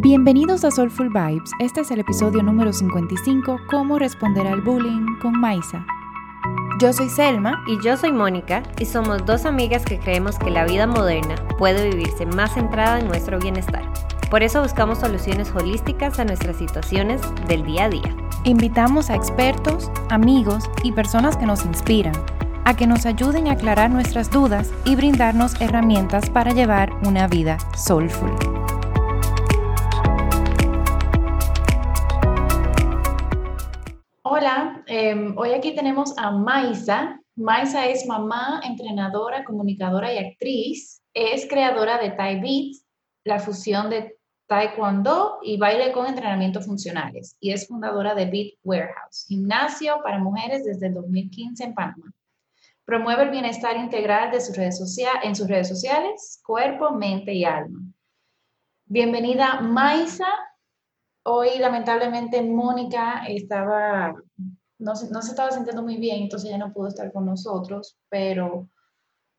Bienvenidos a Soulful Vibes. Este es el episodio número 55, Cómo responder al bullying con Maisa. Yo soy Selma y yo soy Mónica y somos dos amigas que creemos que la vida moderna puede vivirse más centrada en nuestro bienestar. Por eso buscamos soluciones holísticas a nuestras situaciones del día a día. Invitamos a expertos, amigos y personas que nos inspiran a que nos ayuden a aclarar nuestras dudas y brindarnos herramientas para llevar una vida soulful. Hola, em, hoy aquí tenemos a Maisa. Maisa es mamá, entrenadora, comunicadora y actriz. Es creadora de Thai Beats, la fusión de Taekwondo y baile con entrenamientos funcionales. Y es fundadora de Beat Warehouse, gimnasio para mujeres desde el 2015 en Panamá. Promueve el bienestar integral de sus redes en sus redes sociales, cuerpo, mente y alma. Bienvenida, Maisa. Hoy, lamentablemente, Mónica estaba, no, no se estaba sintiendo muy bien, entonces ya no pudo estar con nosotros, pero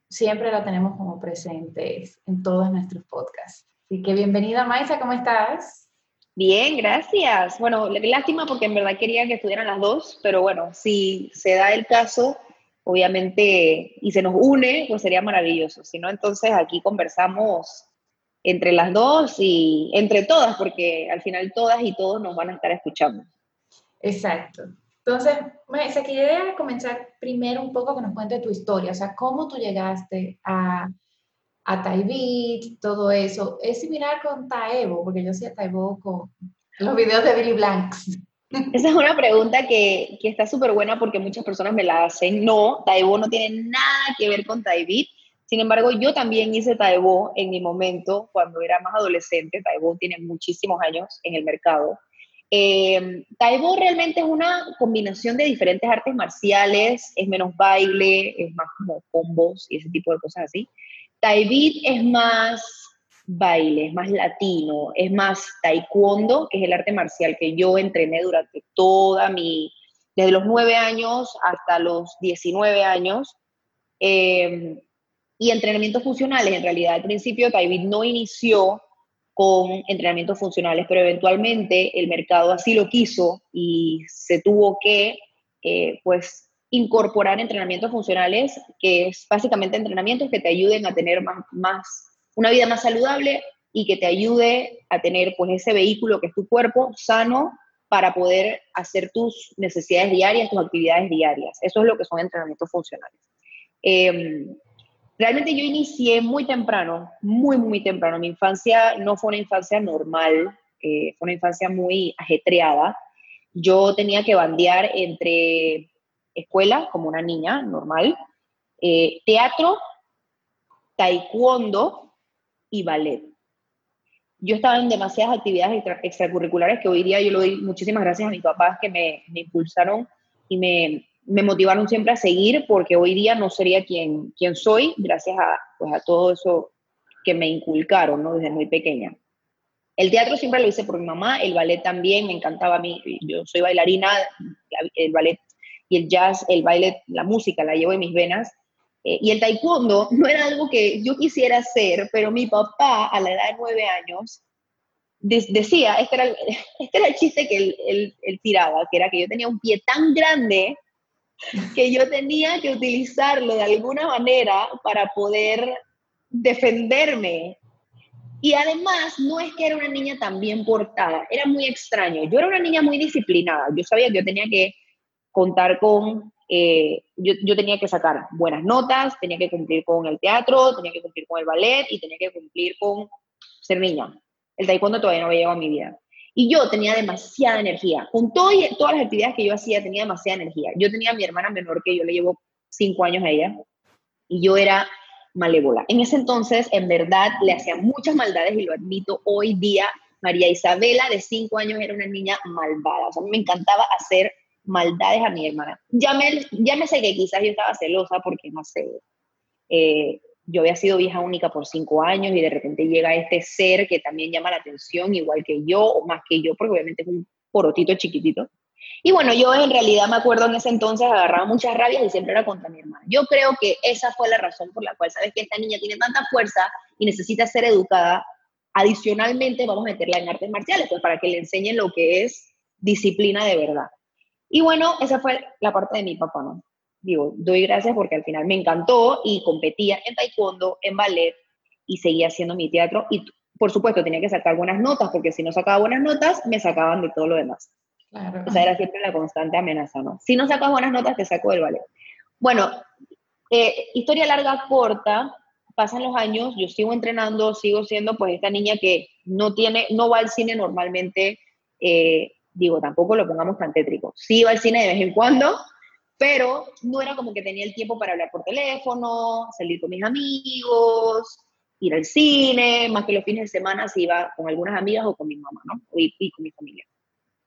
siempre la tenemos como presentes en todos nuestros podcasts. Así que bienvenida, Maisa, ¿cómo estás? Bien, gracias. Bueno, lástima porque en verdad quería que estuvieran las dos, pero bueno, si se da el caso, obviamente, y se nos une, pues sería maravilloso. Si no, entonces aquí conversamos entre las dos y entre todas, porque al final todas y todos nos van a estar escuchando. Exacto. Entonces, se quería comenzar primero un poco que nos cuente tu historia, o sea, cómo tú llegaste a, a Taibit, todo eso. ¿Es similar con Taevo? Porque yo hacía Taevo con los videos de Billy Blanks. Esa es una pregunta que, que está súper buena porque muchas personas me la hacen. No, Taibo no tiene nada que ver con Taibit. Sin embargo, yo también hice Taibo en mi momento cuando era más adolescente. Taibo tiene muchísimos años en el mercado. Eh, realmente es una combinación de diferentes artes marciales, es menos baile, es más como combos y ese tipo de cosas así. Taibit es más baile, es más latino, es más taekwondo, que es el arte marcial que yo entrené durante toda mi, desde los 9 años hasta los 19 años. Em, y entrenamientos funcionales, en realidad al principio Taibit no inició con entrenamientos funcionales, pero eventualmente el mercado así lo quiso y se tuvo que, eh, pues, incorporar entrenamientos funcionales, que es básicamente entrenamientos que te ayuden a tener más, más una vida más saludable y que te ayude a tener pues ese vehículo que es tu cuerpo sano para poder hacer tus necesidades diarias, tus actividades diarias. Eso es lo que son entrenamientos funcionales. Em, realmente yo inicié muy temprano, muy, muy temprano. Mi infancia no fue una infancia normal, eh, fue una infancia muy ajetreada. Yo tenía que bandear entre escuela, como una niña normal, eh, teatro, taekwondo, y ballet. Yo estaba en demasiadas actividades extracurriculares que hoy día yo le doy muchísimas gracias a mis papás que me, impulsaron y me, me, motivaron siempre a seguir porque hoy día no sería quien, quien soy gracias a, pues, a todo eso que me inculcaron ¿no? desde muy pequeña. El teatro siempre lo hice por mi mamá, el ballet también, me encantaba a mí, yo soy bailarina, el ballet y el jazz, el baile, la música la llevo en mis venas eh, y el taekwondo no era algo que yo quisiera hacer, pero mi papá a la edad de nueve años decía, este era, el, este era el chiste que él, él, tiraba, que era que yo tenía un pie tan grande que yo tenía que utilizarlo de alguna manera para poder defenderme. Y además, no es que era una niña tan bien portada, era muy extraño. Yo era una niña muy disciplinada, yo sabía que yo tenía que contar con eh, yo, yo, tenía que sacar buenas notas, tenía que cumplir con el teatro, tenía que cumplir con el ballet y tenía que cumplir con ser niña. El taekwondo todavía no había llegado a mi vida. Y yo tenía demasiada energía. Con todo y, todas las actividades que yo hacía, tenía demasiada energía. Yo tenía a mi hermana menor, que yo le llevo cinco años a ella, y yo era malévola. En ese entonces, en verdad, le hacía muchas maldades y lo admito hoy día. María Isabela, de cinco años, era una niña malvada. O sea, me encantaba hacer maldades a mi hermana. Ya me sé que quizás yo estaba celosa porque, no sé, eh, yo había sido vieja única por cinco años y de repente llega este ser que también llama la atención, igual que yo o más que yo, porque obviamente es un porotito chiquitito. Y bueno, yo en realidad me acuerdo en ese entonces agarraba muchas rabias y siempre era contra mi hermana. Yo creo que esa fue la razón por la cual, sabes que esta niña tiene tanta fuerza y necesita ser educada adicionalmente vamos a meterla en artes marciales, pues para que le enseñen lo que es disciplina de verdad. Y bueno, esa fue la parte de mi papá, ¿no? Digo, doy gracias porque al final me encantó y competía en taekwondo, en ballet y seguía haciendo mi teatro y por supuesto tenía que sacar buenas notas porque si no sacaba buenas notas me sacaban de todo lo demás. Claro. O sea, era siempre la constante amenaza, ¿no? Si no sacas buenas notas te saco del ballet. Bueno, eh, historia larga, corta, pasan los años, yo sigo entrenando, sigo siendo pues esta niña que no tiene, no va al cine normalmente, eh, digo, tampoco lo pongamos tan tétrico, sí va al cine de vez en cuando, pero no era como que tenía el tiempo para hablar por teléfono, salir con mis amigos, ir al cine, más que los fines de semana si iba con algunas amigas o con mi mamá, ¿no? Y, con mi familia,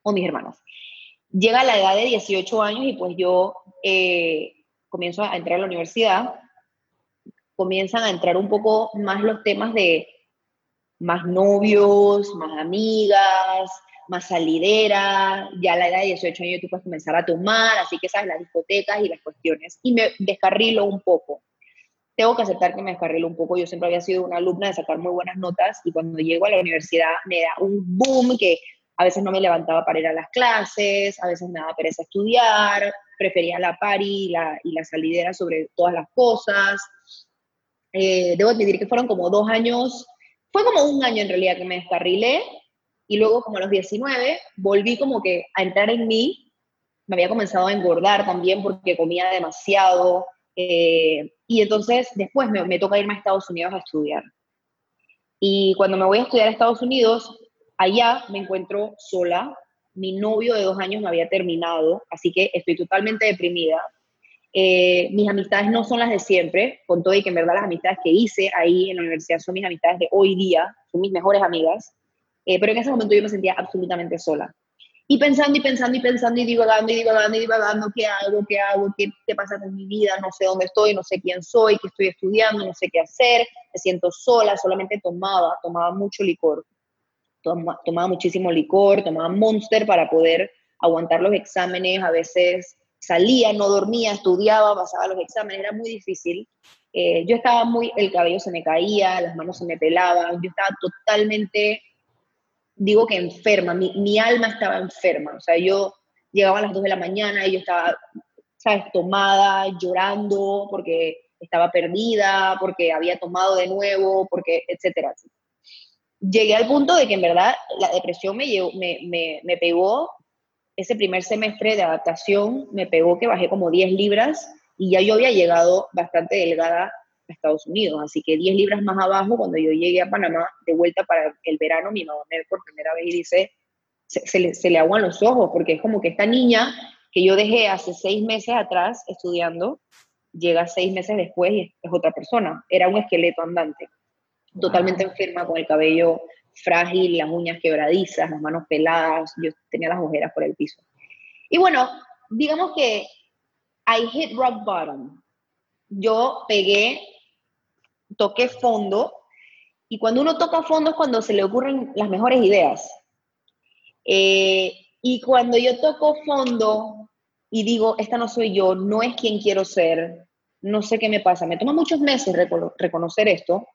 o mis hermanas. Llega la edad de 18 años y pues yo eh, comienzo a entrar a la universidad comienzan a entrar un poco más los temas de más novios, más amigas, más salidera, ya a la edad de 18 años tú puedes comenzar a tomar, así que sabes, las discotecas y las cuestiones. Y me descarrilo un poco. Tengo que aceptar que me descarrilo un poco. Yo siempre había sido una alumna de sacar muy buenas notas y cuando llego a la universidad me da un boom que a veces no me levantaba para ir a las clases, a veces me daba pereza estudiar, prefería la party y la, y la salidera sobre todas las cosas. Eh, debo admitir que fueron como dos años, fue como un año en realidad que me descarrilé y luego como a los 19 volví como que a entrar en mí, me había comenzado a engordar también porque comía demasiado eh, y entonces después me, toca irme a Estados Unidos a estudiar. Y cuando me voy a estudiar a Estados Unidos, allá me encuentro sola, mi novio de dos años me había terminado, así que estoy totalmente deprimida. Eh, mis amistades no son las de siempre, con todo y que en verdad las amistades que hice ahí en la universidad son mis amistades de hoy día, son mis mejores amigas, eh, pero en ese momento yo me sentía absolutamente sola. Y pensando y pensando y pensando y divagando y divagando y divagando, ¿qué hago? ¿Qué hago? ¿Qué, ¿Qué pasa con mi vida? No sé dónde estoy, no sé quién soy, qué estoy estudiando, no sé qué hacer, me siento sola, solamente tomaba, tomaba mucho licor, tomaba muchísimo licor, tomaba Monster para poder aguantar los exámenes, a veces salía, no dormía, estudiaba, pasaba los exámenes, era muy difícil. Eh, yo estaba muy, el cabello se me caía, las manos se me pelaban, yo estaba totalmente, digo que enferma, mi, alma estaba enferma, o sea, yo llegaba a las 2 de la mañana y yo estaba, ¿sabes?, tomada, llorando porque estaba perdida, porque había tomado de nuevo, porque, etcétera. Llegué al punto de que en verdad la depresión me, me, me, me pegó ese primer semestre de adaptación me pegó que bajé como 10 libras y ya yo había llegado bastante delgada a Estados Unidos, así que 10 libras más abajo, cuando yo llegué a Panamá, de vuelta para el verano, mi mamá me ve por primera vez y dice, se, le, se le aguan los ojos, porque es como que esta niña que yo dejé hace seis meses atrás estudiando, llega seis meses después y es otra persona, era un esqueleto andante, totalmente enferma, con el cabello frágil, las uñas quebradizas, las manos peladas, yo tenía las ojeras por el piso. Y bueno, digamos que I hit rock bottom. Yo pegué, toqué fondo, y cuando uno toca fondo es cuando se le ocurren las mejores ideas. Eh, y cuando yo toco fondo y digo, esta no soy yo, no es quien quiero ser, no sé qué me pasa, me toma muchos meses reconocer esto,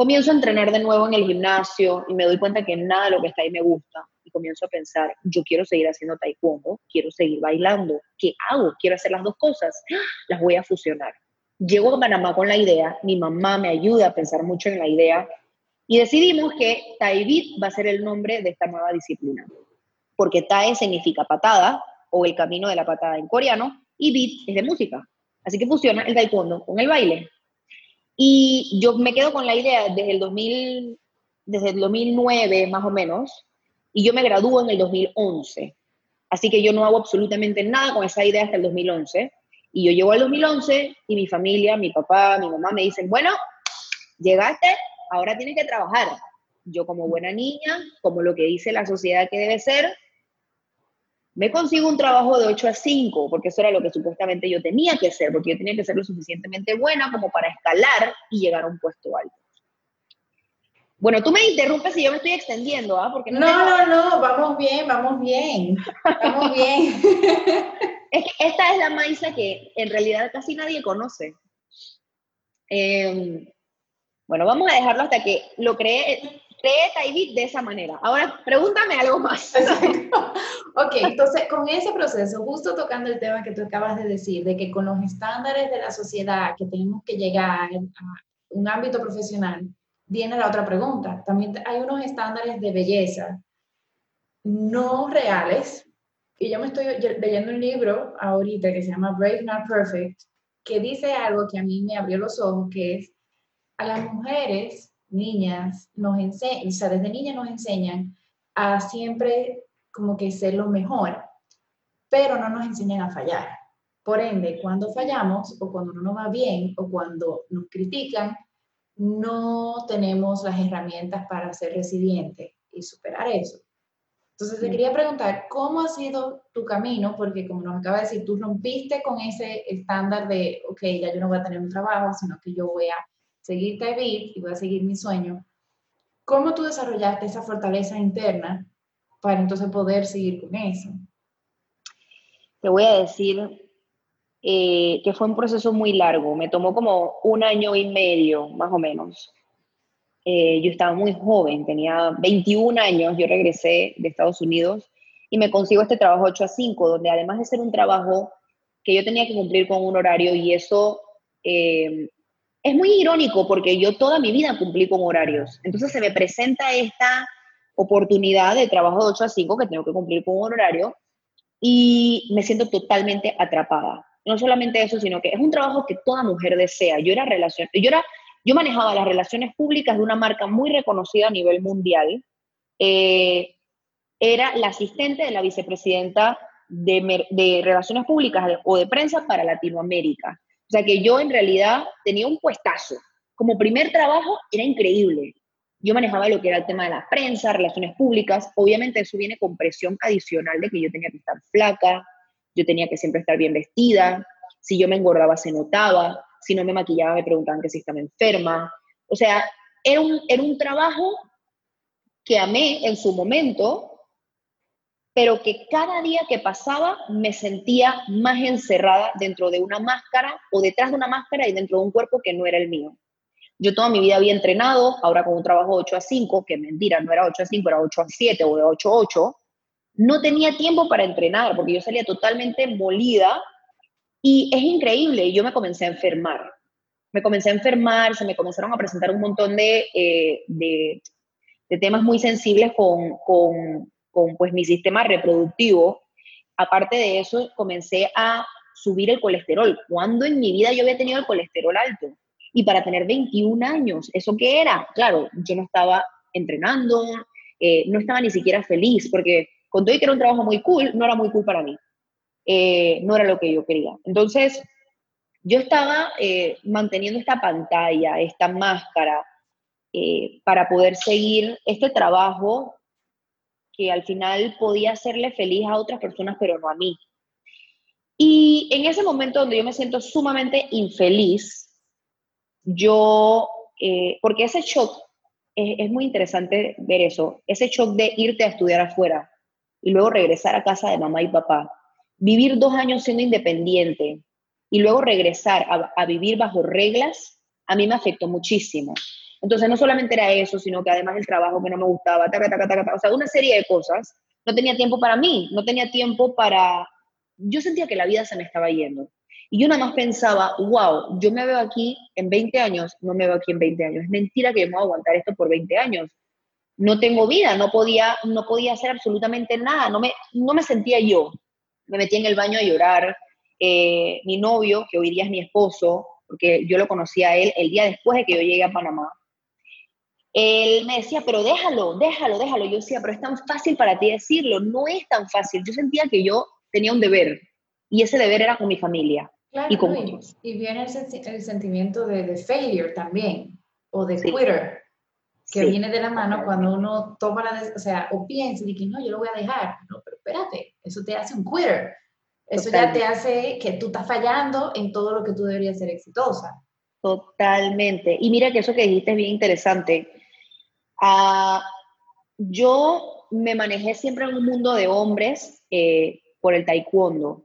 Comienzo a entrenar de nuevo en el gimnasio y me doy cuenta que nada de lo que está ahí me gusta. Comienzo a pensar, yo quiero seguir haciendo taekwondo, quiero seguir bailando. ¿Qué hago? Quiero hacer las dos cosas. Las voy a fusionar. Llego a Panamá con la idea, mi mamá me ayuda a pensar mucho en la idea y decidimos que Taibit va a ser el nombre de esta nueva disciplina. Porque Tae significa patada o el camino de la patada en coreano y Bit es de música. Así que fusiona el taekwondo con el baile. Y yo me quedo con la idea desde el, 2000, desde el 2009 más o menos, y yo me gradúo en el 2011. Así que yo no hago absolutamente nada con esa idea hasta el 2011. Y yo llego al 2011 y mi familia, mi papá, mi mamá me dicen, bueno, llegaste, ahora tienes que trabajar. Yo como buena niña, como lo que dice la sociedad que debe ser, me consigo un trabajo de 8 a 5, porque eso era lo que supuestamente yo tenía que hacer, porque yo tenía que ser lo suficientemente buena como para escalar y llegar a un puesto alto. Bueno, tú me interrumpes si yo me estoy extendiendo, ¿ah? Porque no, no, no, vamos bien, vamos bien, vamos bien. es que esta es la maíza que en realidad casi nadie conoce. Em, bueno, vamos a dejarlo hasta que lo creé. creé Taibit de esa manera. Ahora, pregúntame algo más. ok, entonces con ese proceso, justo tocando el tema que tú acabas de decir, de que con los estándares de la sociedad que tenemos que llegar a un ámbito profesional, viene la otra pregunta. También hay unos estándares de belleza no reales. Y yo me estoy leyendo un libro ahorita que se llama Brave Not Perfect, que dice algo que a mí me abrió los ojos, que es a las mujeres, niñas, nos enseñan, o sea, desde niñas nos enseñan a siempre como que ser lo mejor, pero no nos enseñan a fallar. Por ende, cuando fallamos o cuando no nos va bien o cuando nos critican, no tenemos las herramientas para ser resilientes y superar eso. Entonces, te quería preguntar, ¿cómo ha sido tu camino? Porque como nos acaba de decir, tú rompiste con ese estándar de, ok, ya yo no voy a tener un trabajo, sino que yo voy a seguir David y voy a seguir mi sueño. ¿Cómo tú desarrollaste esa fortaleza interna para entonces poder seguir con eso? Te voy a decir eh, que fue un proceso muy largo, me tomó como un año y medio, más o menos. Eh, yo estaba muy joven, tenía 21 años, yo regresé de Estados Unidos y me consigo este trabajo 8 a 5, donde además de ser un trabajo que yo tenía que cumplir con un horario y eso eh, es muy irónico porque yo toda mi vida cumplí con horarios. Entonces se me presenta esta oportunidad de trabajo de 8 a 5 que tengo que cumplir con un horario y me siento totalmente atrapada. No solamente eso, sino que es un trabajo que toda mujer desea. Yo era relación, yo era yo manejaba las relaciones públicas de una marca muy reconocida a nivel mundial. Eh, era la asistente de la vicepresidenta de, de, Relaciones Públicas o de Prensa para Latinoamérica. O sea que yo en realidad tenía un puestazo. Como primer trabajo era increíble. Yo manejaba lo que era el tema de la prensa, relaciones públicas. Obviamente eso viene con presión adicional de que yo tenía que estar flaca, yo tenía que siempre estar bien vestida. Si yo me engordaba se notaba si no me maquillaba me preguntaban que si estaba enferma. O sea, era un, era un trabajo que amé en su momento, pero que cada día que pasaba me sentía más encerrada dentro de una máscara o detrás de una máscara y dentro de un cuerpo que no era el mío. Yo toda mi vida había entrenado, ahora con un trabajo 8 a 5, que mentira, no era 8 a 5, era 8 a 7 o de 8 a 8, no tenía tiempo para entrenar porque yo salía totalmente molida y es increíble, yo me comencé a enfermar. Me comencé a enfermar, se me comenzaron a presentar un montón de, eh, de, temas muy sensibles con, con, con pues, mi sistema reproductivo. Aparte de eso, comencé a subir el colesterol. ¿Cuándo en mi vida yo había tenido el colesterol alto? Y para tener 21 años, ¿eso qué era? Claro, yo no estaba entrenando, eh, no estaba ni siquiera feliz, porque con todo y que era un trabajo muy cool, no era muy cool para mí. Eh, no era lo que yo quería. Entonces, yo estaba eh, manteniendo esta pantalla, esta máscara, eh, para poder seguir este trabajo que al final podía hacerle feliz a otras personas, pero no a mí. Y en ese momento donde yo me siento sumamente infeliz, yo, porque ese shock, es, es muy interesante ver eso, ese shock de irte a estudiar afuera y luego regresar a casa de mamá y papá vivir dos años siendo independiente y luego regresar a, vivir bajo reglas, a mí me afectó muchísimo. Entonces, no solamente era eso, sino que además el trabajo que no me gustaba, o sea, una serie de cosas. No tenía tiempo para mí, no tenía tiempo para... Yo sentía que la vida se me estaba yendo. Y yo nada más pensaba, wow, yo me veo aquí en 20 años, no me veo aquí en 20 años. Es mentira que yo me voy a aguantar esto por 20 años. No tengo vida, no podía, no podía hacer absolutamente nada, no me, no me sentía yo me metí en el baño a llorar. Eh, mi novio, que hoy día es mi esposo, porque yo lo conocí a él el día después de que yo llegué a Panamá, él me decía, pero déjalo, déjalo, déjalo. Yo decía, pero es tan fácil para ti decirlo. No es tan fácil. Yo sentía que yo tenía un deber y ese deber era con mi familia y con y, viene el, sentimiento de, de, failure también, o de quitter, que viene de la mano cuando uno toma la, o sea, o piensa y dice, no, yo lo voy a dejar. No, pero espérate, eso te hace un quitter. Eso ya te hace que tú estás fallando en todo lo que tú deberías ser exitosa. Totalmente. Y mira que eso que dijiste es bien interesante. Uh, yo me manejé siempre en un mundo de hombres eh, por el taekwondo.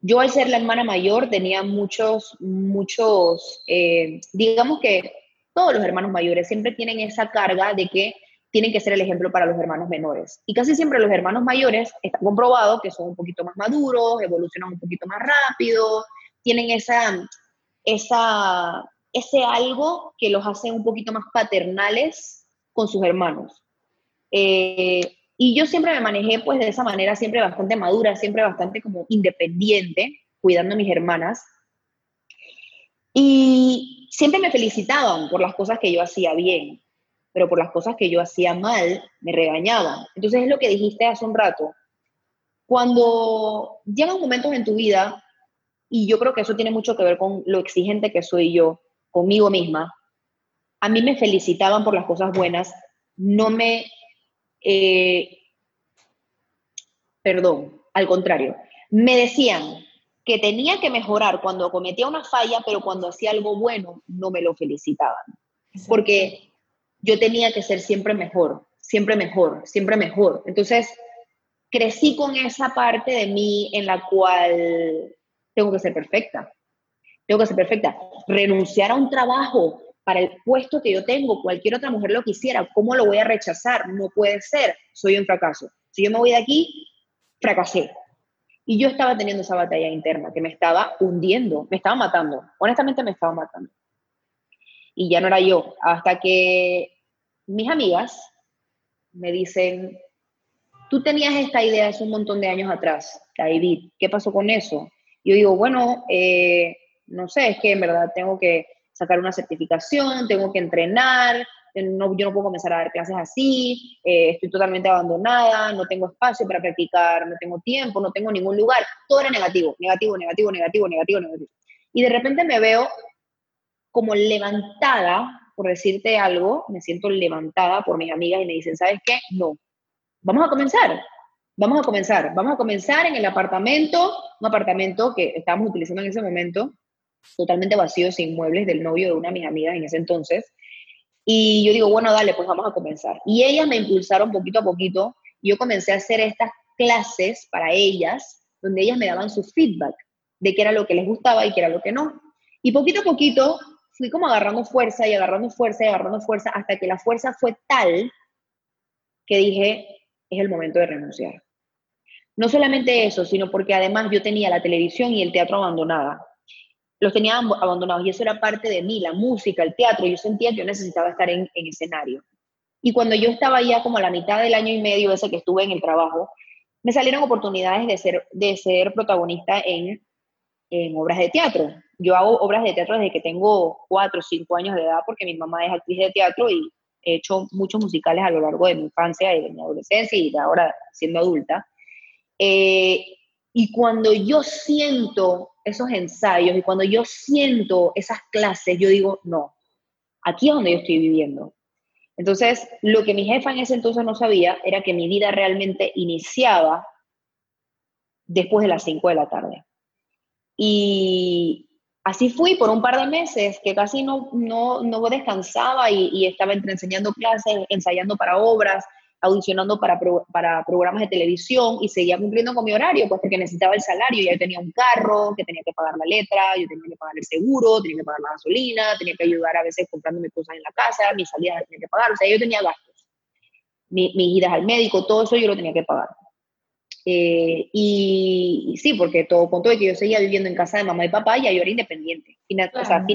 Yo al ser la hermana mayor tenía muchos, muchos, eh, digamos que todos los hermanos mayores siempre tienen esa carga de que tienen que ser el ejemplo para los hermanos menores. Y casi siempre los hermanos mayores está comprobado que son un poquito más maduros, evolucionan un poquito más rápido, tienen esa, esa, ese algo que los hace un poquito más paternales con sus hermanos. Eh, y yo siempre me manejé pues de esa manera, siempre bastante madura, siempre bastante como independiente, cuidando a mis hermanas. Y siempre me felicitaban por las cosas que yo hacía bien, pero por las cosas que yo hacía mal, me regañaban. Entonces es lo que dijiste hace un rato. Cuando llegan momentos en tu vida, y yo creo que eso tiene mucho que ver con lo exigente que soy yo conmigo misma, a mí me felicitaban por las cosas buenas, no me eh, perdón, al contrario, me decían que tenía que mejorar cuando cometía una falla, pero cuando hacía algo bueno no me lo felicitaban. Porque yo tenía que ser siempre mejor, siempre mejor, siempre mejor. Entonces, crecí con esa parte de mí en la cual tengo que ser perfecta. Tengo que ser perfecta. Renunciar a un trabajo para el puesto que yo tengo, cualquier otra mujer lo quisiera, ¿cómo lo voy a rechazar? No puede ser, soy un fracaso. Si yo me voy de aquí, fracasé. Y yo estaba teniendo esa batalla interna que me estaba hundiendo, me estaba matando, honestamente me estaba matando. Y ya no era yo, hasta que mis amigas me dicen, tú tenías esta idea hace un montón de años atrás, David, ¿qué pasó con eso? Yo digo, bueno, eh, no sé, es que en verdad tengo que sacar una certificación, tengo que entrenar, no, yo no puedo comenzar a dar clases así, eh, estoy totalmente abandonada, no tengo espacio para practicar, no tengo tiempo, no tengo ningún lugar. Todo era negativo, negativo, negativo, negativo, negativo, negativo. Y de repente me veo como levantada, por decirte algo, me siento levantada por mis amigas y me dicen, ¿sabes qué? No, vamos a comenzar, vamos a comenzar, vamos a comenzar en el apartamento, un apartamento que estábamos utilizando en ese momento, totalmente vacío, sin muebles, del novio de una de mis amigas en ese entonces. Y yo digo, bueno, dale, pues vamos a comenzar. Y ellas me impulsaron poquito a poquito. Yo comencé a hacer estas clases para ellas, donde ellas me daban su feedback de qué era lo que les gustaba y qué era lo que no. Y poquito a poquito fui como agarrando fuerza y agarrando fuerza y agarrando fuerza hasta que la fuerza fue tal que dije, es el momento de renunciar. No solamente eso, sino porque además yo tenía la televisión y el teatro abandonada los tenía abandonados y eso era parte de mí, la música, el teatro, yo sentía que yo necesitaba estar en, escenario. Y cuando yo estaba ya como a la mitad del año y medio ese que estuve en el trabajo, me salieron oportunidades de ser, de ser protagonista en, en obras de teatro. Yo hago obras de teatro desde que tengo cuatro o cinco años de edad porque mi mamá es actriz de teatro y he hecho muchos musicales a lo largo de mi infancia y de mi adolescencia y de ahora siendo adulta. Eh, y cuando yo siento esos ensayos y cuando yo siento esas clases, yo digo, no, aquí es donde yo estoy viviendo. Entonces, lo que mi jefa en ese entonces no sabía era que mi vida realmente iniciaba después de las 5 de la tarde. Y así fui por un par de meses que casi no, no, no descansaba y, y estaba entre enseñando clases, ensayando para obras, audicionando para, para programas de televisión y seguía cumpliendo con mi horario, pues porque necesitaba el salario, ya yo tenía un carro, que tenía que pagar la letra, yo tenía que pagar el seguro, tenía que pagar la gasolina, tenía que ayudar a veces comprándome cosas en la casa, mis salidas tenía que pagar, o sea, yo tenía gastos. mis idas al médico, todo eso yo lo tenía que pagar. Eh, y, sí, porque todo punto de que yo seguía viviendo en casa de mamá y papá, ya yo era independiente. O sea,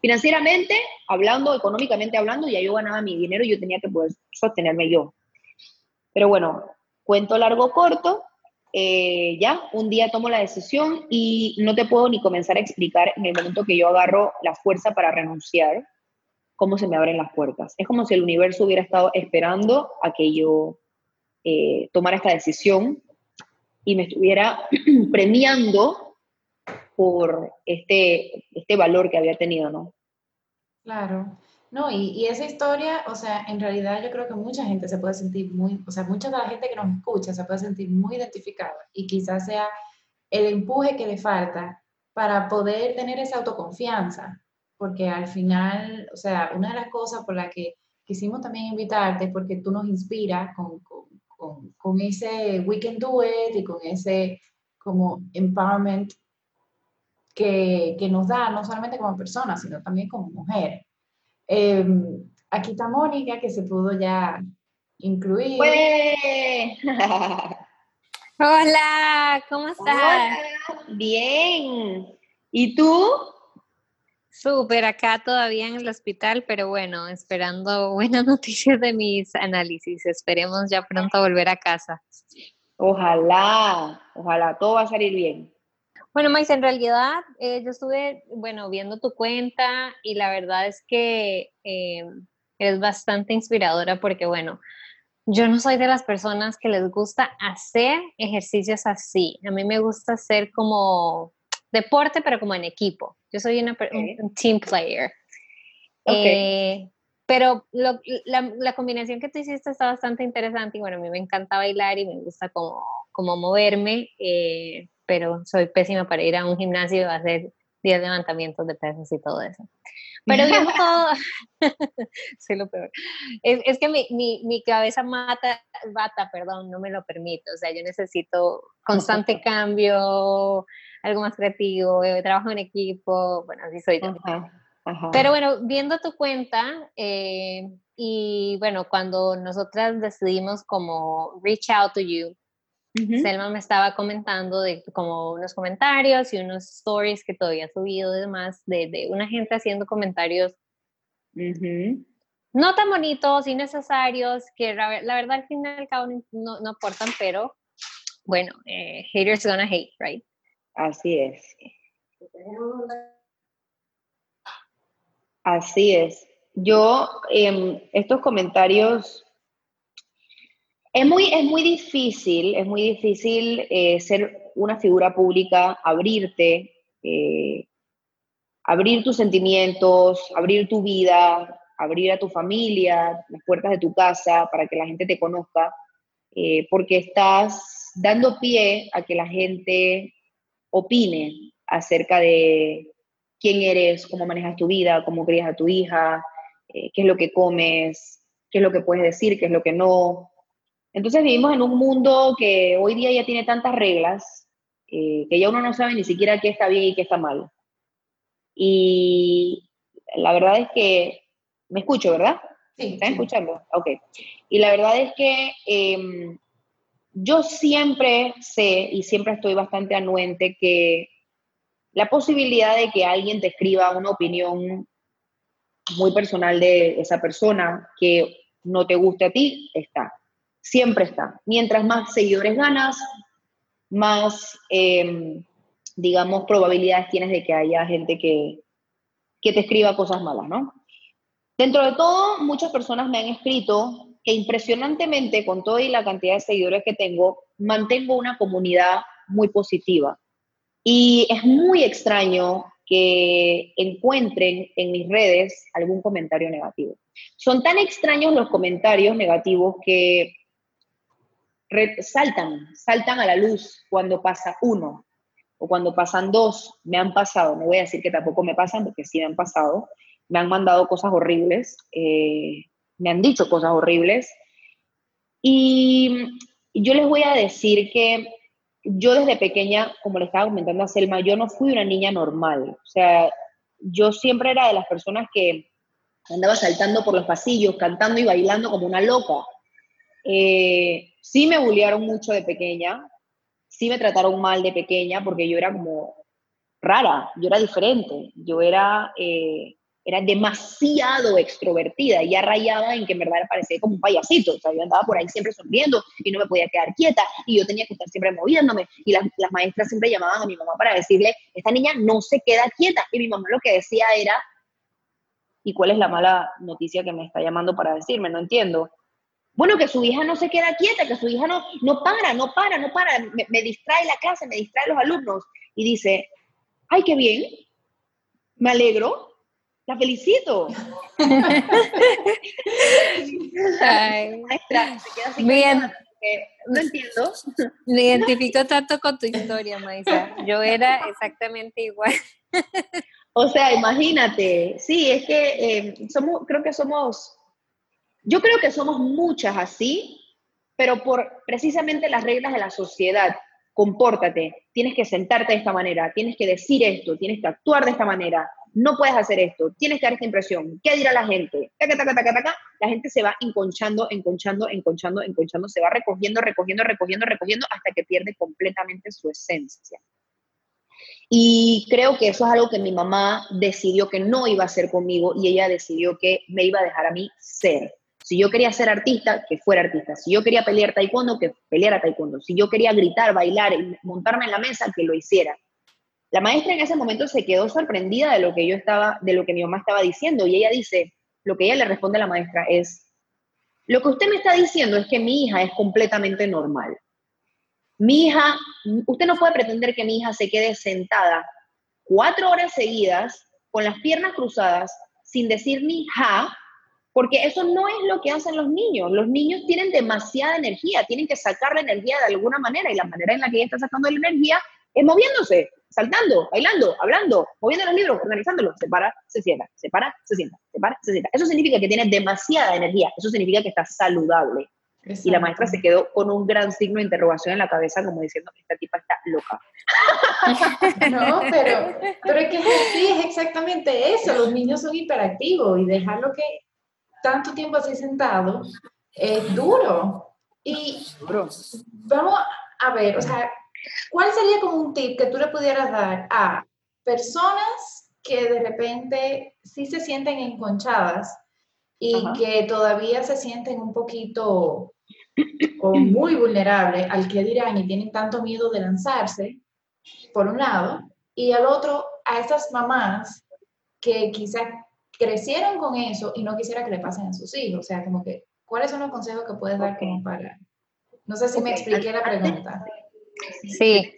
financieramente hablando, económicamente hablando, ya yo ganaba mi dinero y yo tenía que poder sostenerme yo. Pero bueno, cuento largo corto, eh, ya, un día tomo la decisión y no te puedo ni comenzar a explicar en el momento que yo agarro la fuerza para renunciar, cómo se me abren las puertas. Es como si el universo hubiera estado esperando a que yo eh, tomara esta decisión y me estuviera premiando por este, este valor que había tenido, ¿no? Claro. No, y, esa historia, o sea, en realidad yo creo que mucha gente se puede sentir muy, o sea, mucha de la gente que nos escucha se puede sentir muy identificada y quizás sea el empuje que le falta para poder tener esa autoconfianza, porque al final, o sea, una de las cosas por las que quisimos también invitarte porque tú nos inspiras con, con, con, ese We Can Do It y con ese como empowerment que, que nos da, no solamente como persona, sino también como mujer. Em, aquí está Mónica, que se pudo ya incluir. Pues. Hola, ¿cómo estás? Bien. ¿Y tú? Súper, acá todavía en el hospital, pero bueno, esperando buenas noticias de mis análisis. Esperemos ya pronto volver a casa. Ojalá, ojalá, todo va a salir bien. Bueno, Mais, en realidad eh, yo estuve, bueno, viendo tu cuenta y la verdad es que eh, es bastante inspiradora porque, bueno, yo no soy de las personas que les gusta hacer ejercicios así. A mí me gusta hacer como deporte, pero como en equipo. Yo soy una, un, team player. Eh, pero la, la, combinación que tú hiciste está bastante interesante y bueno, a mí me encanta bailar y me gusta como, como moverme, eh, pero soy pésima para ir a un gimnasio a hacer 10 levantamientos de pesas y todo eso. Pero viendo todo, soy lo peor. Es, es que mi, mi, mi, cabeza mata, bata, perdón, no me lo permite. O sea, yo necesito constante cambio, algo más creativo, eh, trabajo en equipo, bueno, así soy yo. Pero bueno, viendo tu cuenta, eh, y bueno, cuando nosotras decidimos como reach out to you, Selma me estaba comentando de como unos comentarios y unos stories que todavía ha subido y demás de, de una gente haciendo comentarios no tan bonitos, innecesarios, que la, verdad al final al cabo no, no aportan, pero bueno, eh, haters gonna hate, right? Así es. Así es. Yo, em, estos comentarios, es muy, es muy difícil, es muy difícil eh, ser una figura pública, abrirte, eh, abrir tus sentimientos, abrir tu vida, abrir a tu familia, las puertas de tu casa para que la gente te conozca, eh, porque estás dando pie a que la gente opine acerca de quién eres, cómo manejas tu vida, cómo crías a tu hija, qué es lo que comes, qué es lo que puedes decir, qué es lo que no. Entonces vivimos en un mundo que hoy día ya tiene tantas reglas eh, que ya uno no sabe ni siquiera qué está bien y qué está mal. Y la verdad es que, me escucho, ¿verdad? Sí. ¿Están escuchando? Ok. Y la verdad es que em, yo siempre sé y siempre estoy bastante anuente que la posibilidad de que alguien te escriba una opinión muy personal de esa persona que no te guste a ti, está. Siempre está. Mientras más seguidores ganas, más, em, digamos, probabilidades tienes de que haya gente que, que te escriba cosas malas, ¿no? Dentro de todo, muchas personas me han escrito que impresionantemente, con toda y la cantidad de seguidores que tengo, mantengo una comunidad muy positiva. Y es muy extraño que encuentren en mis redes algún comentario negativo. Son tan extraños los comentarios negativos que saltan, saltan a la luz cuando pasa uno o cuando pasan dos. Me han pasado, no voy a decir que tampoco me pasan, porque sí me han pasado. Me han mandado cosas horribles. Eh, me han dicho cosas horribles. Y yo les voy a decir que yo desde pequeña, como le estaba comentando a Selma, yo no fui una niña normal. O sea, yo siempre era de las personas que andaba saltando por los pasillos, cantando y bailando como una loca. Eh, sí me bullearon mucho de pequeña, sí me trataron mal de pequeña porque yo era como rara, yo era diferente, yo era eh, era demasiado extrovertida, ya rayaba en que en verdad parecía como un payasito, o sea, yo andaba por ahí siempre sonriendo y no me podía quedar quieta y yo tenía que estar siempre moviéndome y las, las maestras siempre llamaban a mi mamá para decirle, esta niña no se queda quieta y mi mamá lo que decía era, ¿y cuál es la mala noticia que me está llamando para decirme? No entiendo. Bueno, que su hija no se queda quieta, que su hija no, no para, no para, no para, me, me distrae la clase, me distrae los alumnos y dice, ay, qué bien, me alegro, la felicito. Maestra, se queda así Bien. no entiendo. Me identifico tanto con tu historia, Maisa. Yo era exactamente igual. O sea, imagínate, sí, es que eh, somos, creo que somos, yo creo que somos muchas así, pero por precisamente las reglas de la sociedad, compórtate, tienes que sentarte de esta manera, tienes que decir esto, tienes que actuar de esta manera, no puedes hacer esto, tienes que dar esta impresión, ¿qué dirá la gente? La gente se va enconchando, enconchando, enconchando, enconchando, se va recogiendo, recogiendo, recogiendo, recogiendo hasta que pierde completamente su esencia. Y creo que eso es algo que mi mamá decidió que no iba a hacer conmigo y ella decidió que me iba a dejar a mí ser. Si yo quería ser artista, que fuera artista. Si yo quería pelear taekwondo, que peleara taekwondo. Si yo quería gritar, bailar montarme en la mesa, que lo hiciera. La maestra en ese momento se quedó sorprendida de lo que yo estaba, de lo que mi mamá estaba diciendo y ella dice, lo que ella le responde a la maestra es, lo que usted me está diciendo es que mi hija es completamente normal. Mi hija, usted no puede pretender que mi hija se quede sentada cuatro horas seguidas con las piernas cruzadas sin decir ni ja, porque eso no es lo que hacen los niños. Los niños tienen demasiada energía, tienen que sacar la energía de alguna manera y la manera en la que ella está sacando la energía es moviéndose, saltando, bailando, hablando, moviendo los libros, organizándolos. Se para, se sienta, se para, se sienta, se para, se sienta. Eso significa que tiene demasiada energía, eso significa que está saludable. Y la maestra se quedó con un gran signo de interrogación en la cabeza, como diciendo, esta tipa está loca. No, pero, pero es que sí, es exactamente eso. Los niños son hiperactivos y dejarlo que tanto tiempo así sentado es duro. Y vamos a ver, o sea, ¿Cuál sería como un tip que tú le pudieras dar a personas que de repente sí se sienten enconchadas y que todavía se sienten un poquito o muy vulnerables al que dirán y tienen tanto miedo de lanzarse, por un lado, y al otro a esas mamás que quizás crecieron con eso y no quisiera que le pasen a sus hijos? O sea, como que, ¿cuáles son los consejos que puedes dar como para... No sé si me expliqué la pregunta. Sí.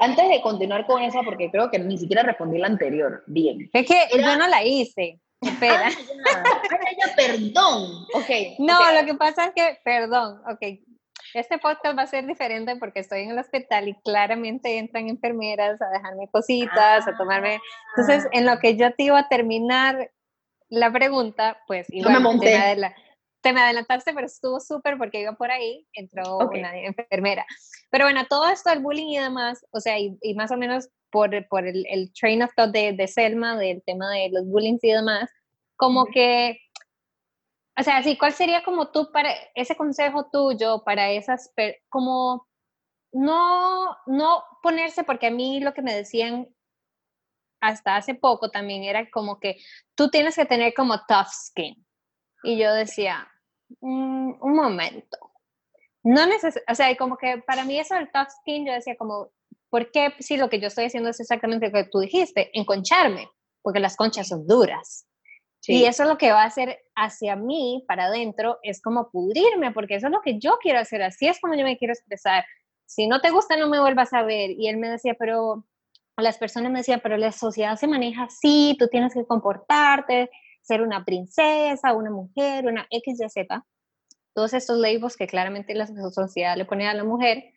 Antes de continuar con esa, porque creo que ni siquiera respondí la anterior bien. Es que yo no la hice. Espera. Ah, perdón. Ok. No, lo que pasa es que, perdón, ok. Este podcast va a ser diferente porque estoy en el hospital y claramente entran enfermeras a dejarme cositas, a tomarme. Entonces, en lo que yo te iba a terminar la pregunta, pues igual, me monté. La, te me adelantaste, pero estuvo súper porque iba por ahí, entró una enfermera. Pero bueno, todo esto del bullying y demás, o sea, y, más o menos por, por el, el, train of thought de, de, Selma, del tema de los bullying y demás, como que, o sea, sí, ¿cuál sería como tú para ese consejo tuyo para esas, como no, no ponerse, porque a mí lo que me decían hasta hace poco también era como que tú tienes que tener como tough skin. Y yo decía, mm, un momento. No neces o sea, como que para mí eso del tough skin, yo decía como, ¿por qué si lo que yo estoy haciendo es exactamente lo que tú dijiste? Enconcharme, porque las conchas son duras. Y eso es lo que va a hacer hacia mí, para adentro, es como pudrirme, porque eso es lo que yo quiero hacer, así es como yo me quiero expresar. Si no te gusta, no me vuelvas a ver. Y él me decía, pero las personas me decían, pero la sociedad se maneja así, tú tienes que comportarte ser una princesa, una mujer, una X, Y, Z, todos estos labels que claramente la sociedad le pone a la mujer,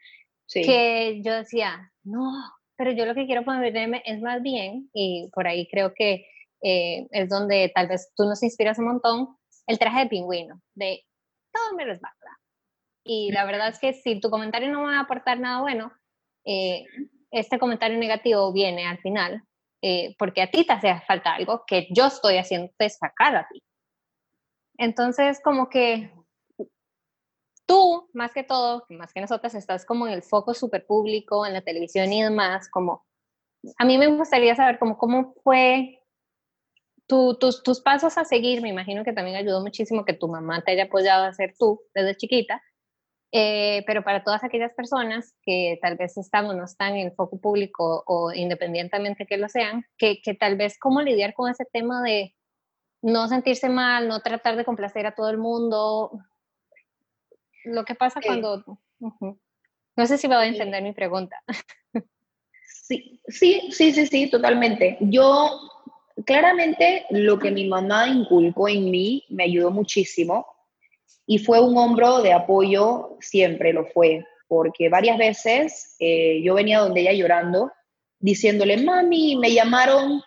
que yo decía, no, pero yo lo que quiero ponerme es más bien, y por ahí creo que eh, es donde tal vez tú nos inspiras un montón, el traje de pingüino, de todo me resbala. Y la verdad es que si tu comentario no va a aportar nada bueno, eh, este comentario negativo viene al final eh, porque a ti te hace falta algo que yo estoy haciéndote sacar a ti. Entonces, como que tú, más que todo, más que nosotras, estás como en el foco súper público, en la televisión y demás, como a mí me gustaría saber cómo, cómo fue tus, tus pasos a seguir. Me imagino que también ayudó muchísimo que tu mamá te haya apoyado a ser tú desde chiquita, eh, pero para todas aquellas personas que tal vez están o no están en el foco público o independientemente que lo sean, que, que, tal vez cómo lidiar con ese tema de no sentirse mal, no tratar de complacer a todo el mundo. Lo que pasa cuando... No sé si me voy a entender mi pregunta. Sí, sí, sí, sí, sí, totalmente. Yo, claramente, lo que mi mamá inculcó en mí me ayudó muchísimo y fue un hombro de apoyo, siempre lo fue, porque varias veces eh, yo venía donde ella llorando, diciéndole, mami, me llamaron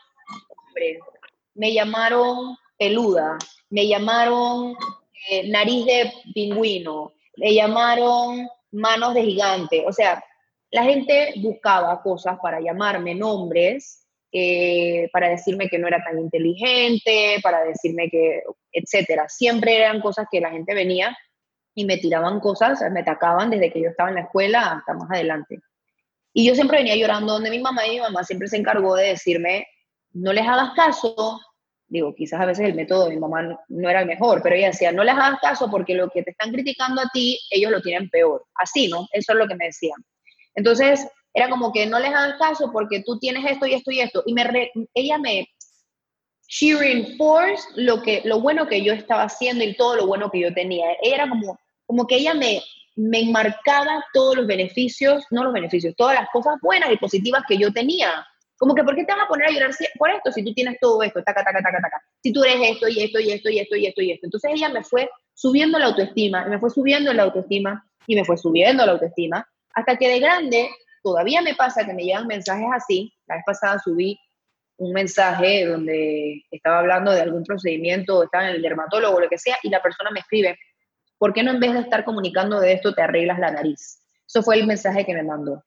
hombre, me llamaron peluda, me llamaron eh, nariz de pingüino, me llamaron manos de gigante. O sea, la gente buscaba cosas para llamarme nombres eh, para decirme que no era tan inteligente, para decirme que, etcétera. Siempre eran cosas que la gente venía y me tiraban cosas, me atacaban desde que yo estaba en la escuela hasta más adelante. Y yo siempre venía llorando donde mi mamá y mi mamá siempre se encargó de decirme, no les hagas caso. Digo, quizás a veces el método de mi mamá no, era el mejor, pero ella decía, no les hagas caso porque lo que te están criticando a ti, ellos lo tienen peor. Así, ¿no? Eso es lo que me decían. Entonces, era como que no les hagas caso porque tú tienes esto y esto y esto. Y me ella me, she reinforced lo, que, lo bueno que yo estaba haciendo y todo lo bueno que yo tenía. Ella era como, como que ella me, me enmarcaba todos los beneficios, no los beneficios, todas las cosas buenas y positivas que yo tenía. Como que, ¿por qué te vas a poner a llorar por esto si tú tienes todo esto, taca, taca, taca, taca? Si tú eres esto y esto y esto y esto y esto y esto. Entonces ella me fue subiendo la autoestima, me fue subiendo la autoestima, y me fue subiendo la autoestima, hasta que de grande todavía me pasa que me llegan mensajes así. La vez pasada subí un mensaje donde estaba hablando de algún procedimiento, estaba en el dermatólogo lo que sea, y la persona me escribe, ¿por qué no en vez de estar comunicando de esto te arreglas la nariz? Eso fue el mensaje que me mandó.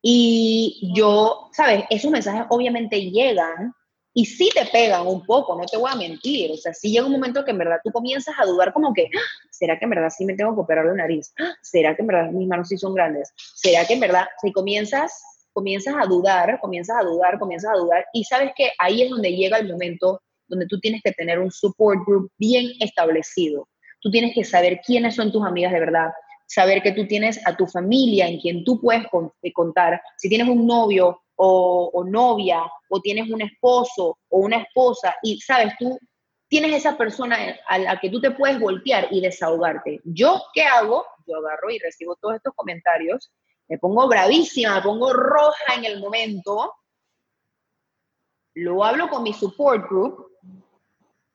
Y yo, ¿sabes? Esos mensajes obviamente llegan y sí te pegan un poco, no te voy a mentir. O sea, sí llega un momento que en verdad tú comienzas a dudar como que, ah, ¿será que en verdad sí me tengo que operar la nariz? Ah, ¿Será que en verdad mis manos sí son grandes? ¿Será que en verdad, si comienzas, comienzas a dudar, comienzas a dudar, comienzas a dudar y sabes que ahí es donde llega el momento donde tú tienes que tener un support group bien establecido Tú tienes que saber quiénes son tus amigas de verdad, saber que tú tienes a tu familia en quien tú puedes eh, contar. Si tienes un novio o, novia, o tienes un esposo o una esposa, y sabes, tú tienes esa persona a la que tú te puedes voltear y desahogarte. ¿Yo qué hago? Yo agarro y recibo todos estos comentarios, me pongo bravísima, me pongo roja en el momento, lo hablo con mi support group,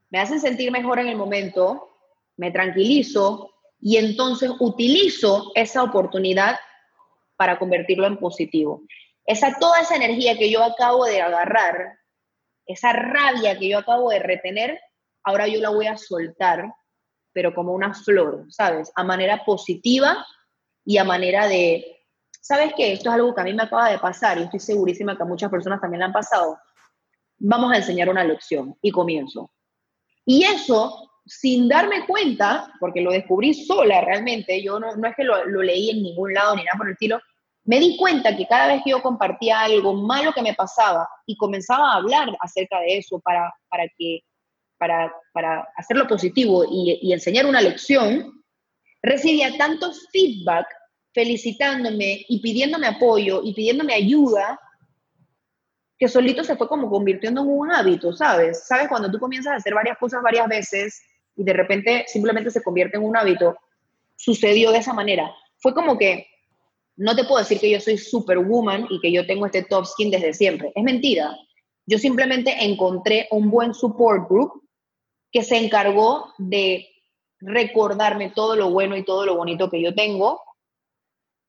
me hacen sentir mejor en el momento, me tranquilizo y entonces utilizo esa oportunidad para convertirlo en positivo. Esa, toda esa energía que yo acabo de agarrar, esa rabia que yo acabo de retener, ahora yo la voy a soltar, pero como una flor, ¿sabes? A manera positiva y a manera de, ¿sabes qué? Esto es algo que a mí me acaba de pasar y estoy segurísima que a muchas personas también le han pasado. Vamos a enseñar una lección y comienzo. Y eso sin darme cuenta, porque lo descubrí sola realmente, yo no, no es que lo, lo, leí en ningún lado ni nada por el estilo, me di cuenta que cada vez que yo compartía algo malo que me pasaba y comenzaba a hablar acerca de eso para, para, que, para, para hacerlo positivo y, y enseñar una lección, recibía tanto feedback felicitándome y pidiéndome apoyo y pidiéndome ayuda que solito se fue como convirtiendo en un hábito, ¿sabes? ¿Sabes? Cuando tú comienzas a hacer varias cosas varias veces y de repente simplemente se convierte en un hábito, sucedió de esa manera. Fue como que, no te puedo decir que yo soy superwoman y que yo tengo este top skin desde siempre. Es mentira. Yo simplemente encontré un buen support group que se encargó de recordarme todo lo bueno y todo lo bonito que yo tengo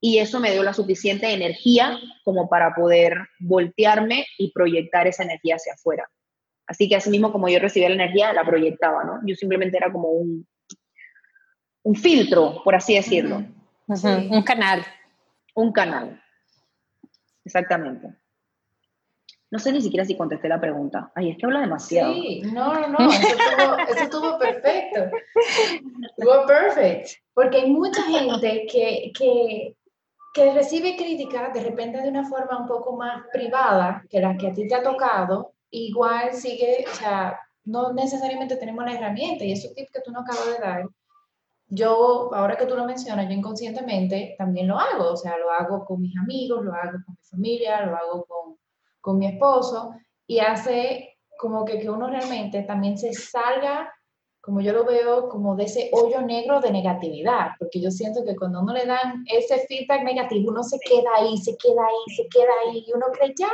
y eso me dio la suficiente energía como para poder voltearme y proyectar esa energía hacia afuera. Así que así mismo como yo recibía la energía, la proyectaba, ¿no? Yo simplemente era como un, un filtro, por así decirlo. Un canal. Un canal. Exactamente. No sé ni siquiera si contesté la pregunta. Ay, es que habla demasiado. Sí, no, no, no, eso estuvo, estuvo perfecto. Estuvo perfecto. Porque hay mucha gente que, que, que recibe crítica de repente de una forma un poco más privada que la que a ti te ha tocado igual sigue, o sea, no necesariamente tenemos la herramienta y esos tips que tú nos acabas de dar, yo, ahora que tú lo mencionas, yo inconscientemente también lo hago, o sea, lo hago con mis amigos, lo hago con mi familia, lo hago con, con mi esposo y hace como que, que uno realmente también se salga, como yo lo veo, como de ese hoyo negro de negatividad, porque yo siento que cuando uno le dan ese feedback negativo, uno se queda ahí, se queda ahí, se queda ahí y uno cree ya,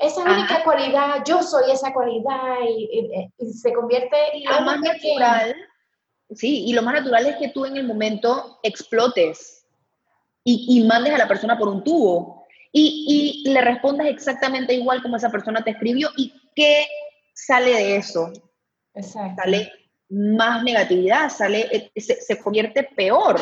esa única cualidad, yo soy esa cualidad y, se convierte en más natural. Sí, y lo más natural es que tú en el momento explotes y, mandes a la persona por un tubo y, y, le respondas exactamente igual como esa persona te escribió y qué sale de eso. Exacto. Sale más negatividad, sale, eh, se, se convierte peor.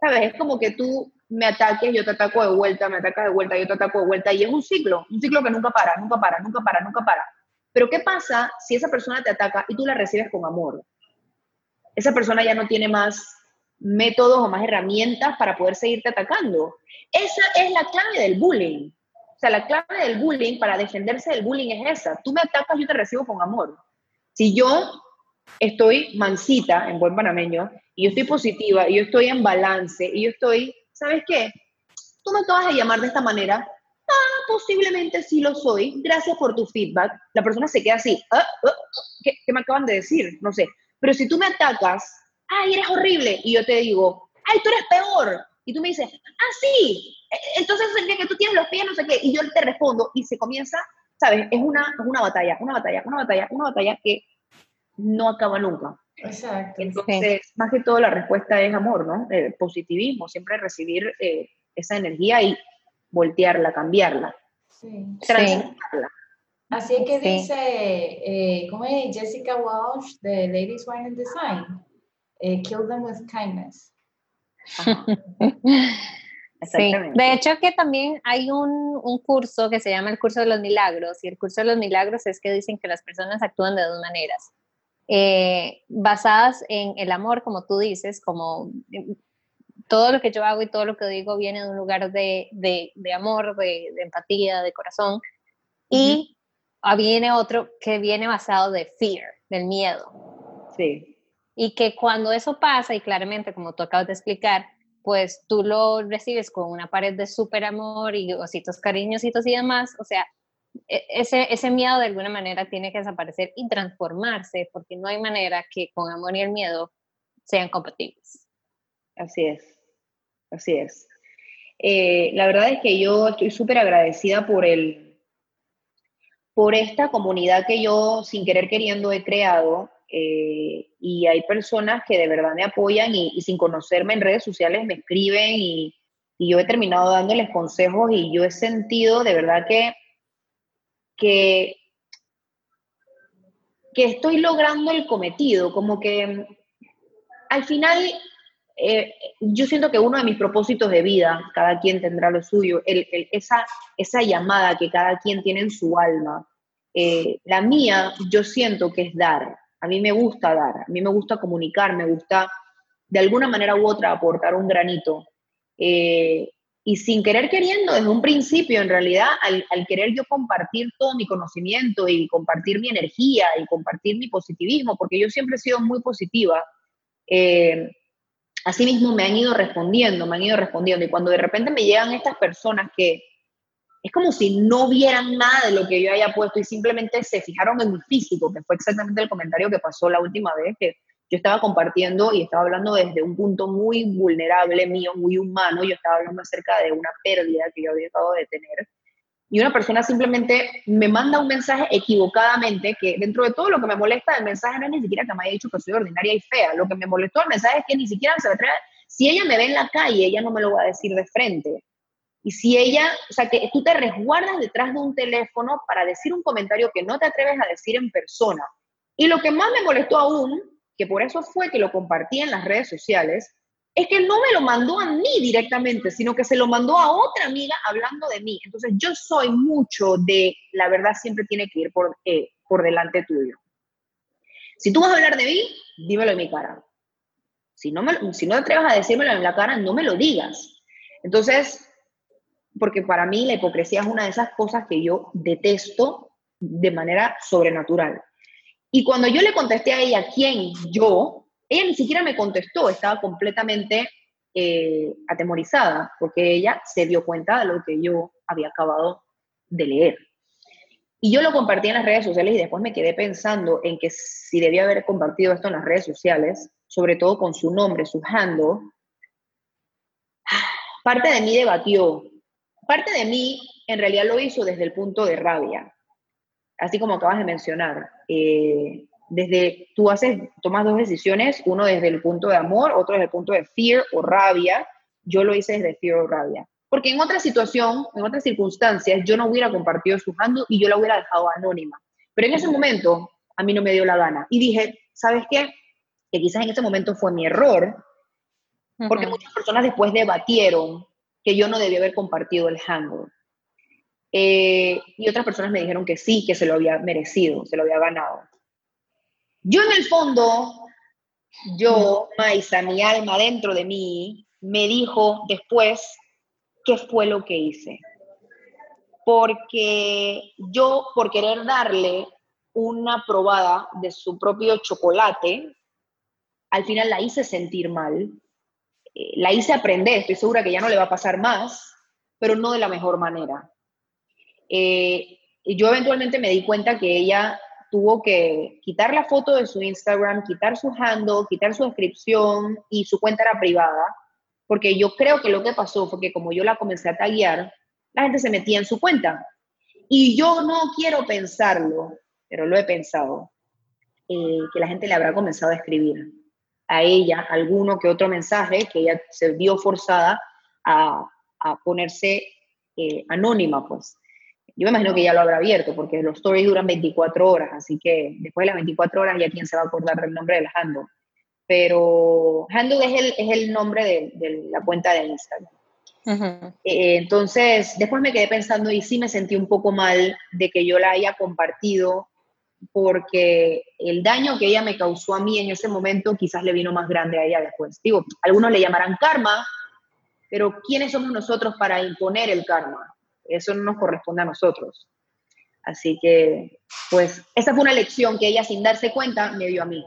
¿sabes? Es como que tú me ataques, yo te ataco de vuelta, me atacas de vuelta, yo te ataco de vuelta, y es un ciclo, un ciclo que nunca para, nunca para, nunca para, nunca para. Pero ¿qué pasa si esa persona te ataca y tú la recibes con amor? Esa persona ya no tiene más métodos o más herramientas para poder seguirte atacando. Esa es la clave del bullying. O sea, la clave del bullying para defenderse del bullying es esa. Tú me atacas, yo te recibo con amor. Si yo estoy mansita, en buen panameño, y yo estoy positiva, y yo estoy en balance, y yo estoy, ¿sabes qué? Tú me acabas de llamar de esta manera. Ah, posiblemente sí lo soy. Gracias por tu feedback. La persona se queda así. Ah, ah, ¿qué, ¿Qué me acaban de decir? No sé. Pero si tú me atacas, ay, eres horrible, y yo te digo, ay, tú eres peor, y tú me dices, ah, sí, e, entonces significa que tú tienes los pies, no sé qué, y yo te respondo, y se comienza, ¿sabes? Es una, es una batalla, una batalla, una batalla, una batalla que no acaba nunca. Exacto. Entonces, más que todo la respuesta es amor, ¿no? Eh, positivismo, siempre recibir eh, esa energía y voltearla, cambiarla, Sí. transformarla. Así que Sí. dice, eh, ¿cómo es? Jessica Walsh de Ladies Wine and Design. Eh, kill them with kindness. Sí, de hecho que también hay un, un curso que se llama el curso de los milagros y el curso de los milagros es que dicen que las personas actúan de dos maneras, eh, basadas en el amor, como tú dices, como eh, todo lo que yo hago y todo lo que digo viene de un lugar de, de, de amor, de, de empatía, de corazón, y ah, viene otro que viene basado de fear, del miedo. Sí, Y que cuando eso pasa, y claramente como tú acabas de explicar, pues tú lo recibes con una pared de súper amor y ositos cariñositos y demás, o sea, e- ese, ese miedo de alguna manera tiene que desaparecer y transformarse, porque no hay manera que con amor y el miedo sean compatibles. Así es, así es. Eh, la verdad es que yo estoy súper agradecida por el, por esta comunidad que yo sin querer queriendo he creado eh, y hay personas que de verdad me apoyan y, y sin conocerme en redes sociales me escriben y, y yo he terminado dándoles consejos y yo he sentido de verdad que, que, que estoy logrando el cometido, como que al final eh, yo siento que uno de mis propósitos de vida, cada quien tendrá lo suyo, esa, esa llamada que cada quien tiene en su alma, eh, la mía yo siento que es dar. A mí me gusta dar, a mí me gusta comunicar, me gusta de alguna manera u otra aportar un granito. Eh, y sin querer queriendo, desde un principio, en realidad, al, querer yo compartir todo mi conocimiento y compartir mi energía y compartir mi positivismo, porque yo siempre he sido muy positiva, Asimismo me han ido respondiendo, me han ido respondiendo. Y cuando de repente me llegan estas personas que es como si no vieran nada de lo que yo haya puesto y simplemente se fijaron en mi físico, que fue exactamente el comentario que pasó la última vez, que yo estaba compartiendo y estaba hablando desde un punto muy vulnerable mío, muy humano. Yo estaba hablando acerca de una pérdida que yo había acabado de tener. Y una persona simplemente me manda un mensaje equivocadamente, que dentro de todo lo que me molesta, el mensaje no es ni siquiera que me haya dicho que soy ordinaria y fea. Lo que me molestó el mensaje es que ni siquiera se atreve. Si ella me ve en la calle, ella no me lo va a decir de frente. Y si ella, o sea, que tú te resguardas detrás de un teléfono para decir un comentario que no te atreves a decir en persona. Y lo que más me molestó aún, que por eso fue que lo compartí en las redes sociales, es que no me lo mandó a mí directamente, sino que se lo mandó a otra amiga hablando de mí. Entonces yo soy mucho de, la verdad siempre tiene que ir por, eh, por delante tuyo. Si tú vas a hablar de mí, dímelo en mi cara. Si no, me, si no te atreves a decírmelo en la cara, no me lo digas. Entonces, porque para mí la hipocresía es una de esas cosas que yo detesto de manera sobrenatural. Y cuando yo le contesté a ella quién yo, ella ni siquiera me contestó, estaba completamente eh, atemorizada, porque ella se dio cuenta de lo que yo había acabado de leer. Y yo lo compartí en las redes sociales y después me quedé pensando en que si debía haber compartido esto en las redes sociales, sobre todo con su nombre, su handle, parte de mí debatió. Parte de mí en realidad lo hizo desde el punto de rabia, así como acabas de mencionar. Eh, desde tú haces, tomas dos decisiones, uno desde el punto de amor, otro desde el punto de fear o rabia. Yo lo hice desde fear o rabia. Porque en otra situación, en otras circunstancias, yo no hubiera compartido su handle y yo la hubiera dejado anónima. Pero en ese momento, a mí no me dio la gana. Y dije, ¿sabes qué? Que quizás en ese momento fue mi error, porque muchas personas después debatieron que yo no debía haber compartido el handle. Eh, y otras personas me dijeron que sí, que se lo había merecido, se lo había ganado. Yo en el fondo, yo, Maisa, mi alma dentro de mí, me dijo después qué fue lo que hice. Porque yo, por querer darle una probada de su propio chocolate, al final la hice sentir mal, eh, la hice aprender, estoy segura que ya no le va a pasar más, pero no de la mejor manera. Eh, yo eventualmente me di cuenta que ella tuvo que quitar la foto de su Instagram, quitar su handle, quitar su descripción y su cuenta era privada, porque yo creo que lo que pasó fue que como yo la comencé a taguear, la gente se metía en su cuenta. Y yo no quiero pensarlo, pero lo he pensado, eh, que la gente le habrá comenzado a escribir a ella alguno que otro mensaje que ella se vio forzada a, a ponerse eh, anónima, pues. Yo me imagino que ya lo habrá abierto, porque los stories duran 24 horas, así que después de las 24 horas ya quién se va a acordar del nombre del handle. Pero handle es el, es el nombre de, de la cuenta de Instagram. Eh, entonces, después me quedé pensando y sí me sentí un poco mal de que yo la haya compartido porque el daño que ella me causó a mí en ese momento quizás le vino más grande a ella después. Digo, algunos le llamarán karma, pero ¿quiénes somos nosotros para imponer el karma? Eso no nos corresponde a nosotros. Así que, pues, esa fue una lección que ella sin darse cuenta me dio a mí.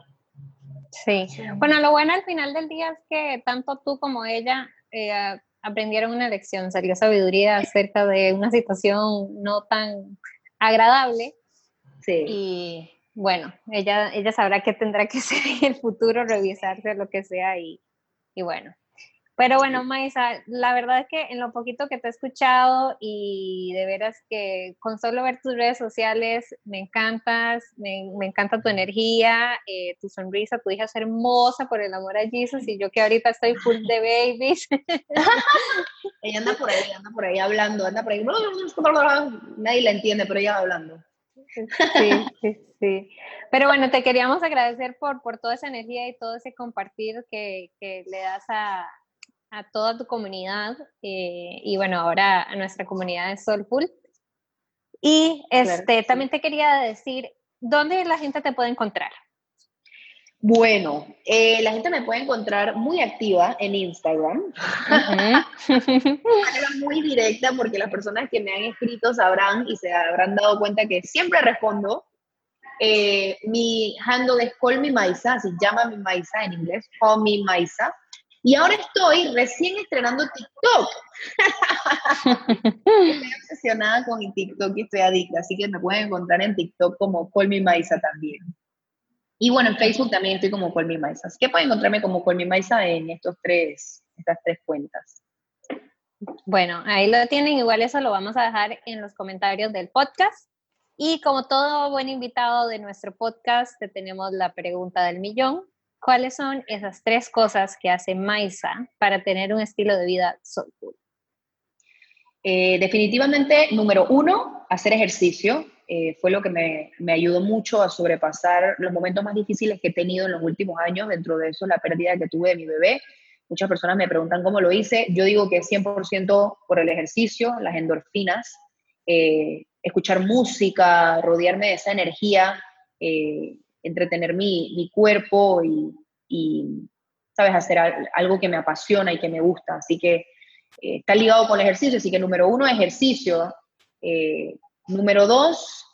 Sí. Bueno, lo bueno al final del día es que tanto tú como ella eh, aprendieron una lección, salió sabiduría acerca de una situación no tan agradable y bueno, ella, ella sabrá qué tendrá que hacer en el futuro, revisarse lo que sea y, y bueno. Pero bueno, Maisa, la verdad es que en lo poquito que te he escuchado y de veras que con solo ver tus redes sociales me encantas, me, me encanta tu energía, eh, tu sonrisa, tu hija es hermosa por el amor a Jesus y yo que ahorita estoy full de babies. ella anda por ahí, anda por ahí hablando, anda por ahí, nadie la entiende, pero ella va hablando. Sí, sí, sí. Pero bueno, te queríamos agradecer por, por toda esa energía y todo ese compartir que, que le das a, a, toda tu comunidad eh, y bueno, ahora a nuestra comunidad de Soulful. Y este, también te quería decir, ¿dónde la gente te puede encontrar? Bueno, eh, la gente me puede encontrar muy activa en Instagram. de manera muy directa, porque las personas que me han escrito sabrán y se habrán dado cuenta que siempre respondo. Eh, mi handle es Call Me Maisa, se llama mi Maisa en inglés, Call Me Maisa. Y ahora estoy recién estrenando TikTok. estoy obsesionada con mi TikTok y estoy adicta, así que me pueden encontrar en TikTok como Call Me Maisa también. Y bueno, en Facebook también estoy como Colmi Maisa. Así que pueden encontrarme como Colmi Maisa en estos tres, estas tres cuentas. Bueno, ahí lo tienen. Igual eso lo vamos a dejar en los comentarios del podcast. Y como todo buen invitado de nuestro podcast, te tenemos la pregunta del millón. ¿Cuáles son esas tres cosas que hace Maisa para tener un estilo de vida soulful? Eh, definitivamente, número uno, hacer ejercicio. Eh, fue lo que me, me, ayudó mucho a sobrepasar los momentos más difíciles que he tenido en los últimos años, dentro de eso la pérdida que tuve de mi bebé. Muchas personas me preguntan cómo lo hice. Yo digo que 100% por el ejercicio, las endorfinas, eh, escuchar música, rodearme de esa energía, eh, entretener mi, mi cuerpo y, ¿sabes?, hacer algo que me apasiona y que me gusta. Así que está ligado con el ejercicio. Así que número uno, ejercicio. Número dos,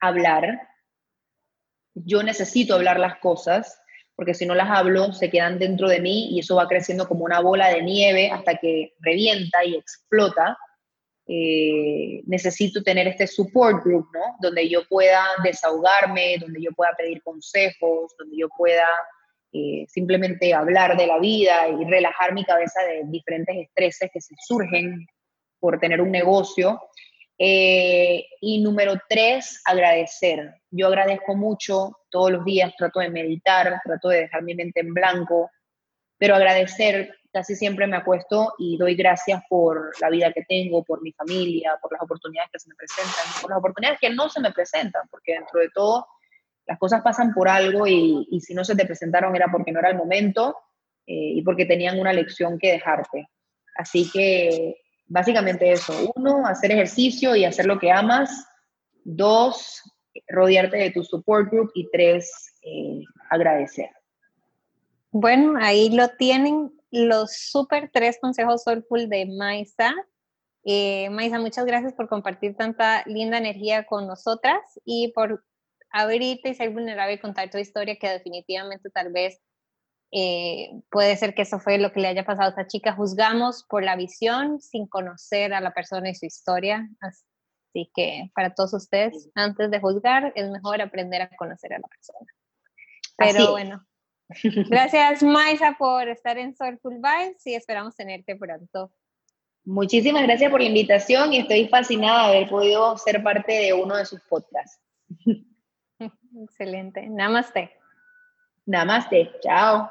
hablar. Yo necesito hablar las cosas, porque si no las hablo, se quedan dentro de mí y eso va creciendo como una bola de nieve hasta que revienta y explota. Eh, necesito tener este support group, ¿no? Donde yo pueda desahogarme, donde yo pueda pedir consejos, donde yo pueda eh, simplemente hablar de la vida y relajar mi cabeza de diferentes estreses que se surgen por tener un negocio. Eh, y número tres, agradecer. Yo agradezco mucho todos los días, trato de meditar, trato de dejar mi mente en blanco, pero agradecer, casi siempre me acuesto y doy gracias por la vida que tengo, por mi familia, por las oportunidades que se me presentan, por las oportunidades que no se me presentan, porque dentro de todo las cosas pasan por algo y, si no se te presentaron era porque no era el momento. eh, y porque tenían una lección que dejarte. Así que básicamente eso. Uno, hacer ejercicio y hacer lo que amas. Dos, rodearte de tu support group. Y tres, eh, agradecer. Bueno, ahí lo tienen los super tres consejos soulful de Maisa. Eh, Maisa, muchas gracias por compartir tanta linda energía con nosotras y por abrirte y ser vulnerable y contar tu historia que definitivamente tal vez eh, puede ser que eso fue lo que le haya pasado a esta chica. Juzgamos por la visión sin conocer a la persona y su historia. Así que para todos ustedes, antes de juzgar, es mejor aprender a conocer a la persona. Pero bueno, gracias Maisa por estar en Soulful Vibes y esperamos tenerte pronto. Muchísimas gracias por la invitación y estoy fascinada de haber podido ser parte de uno de sus podcasts. Excelente. Namaste. Namaste. Chao.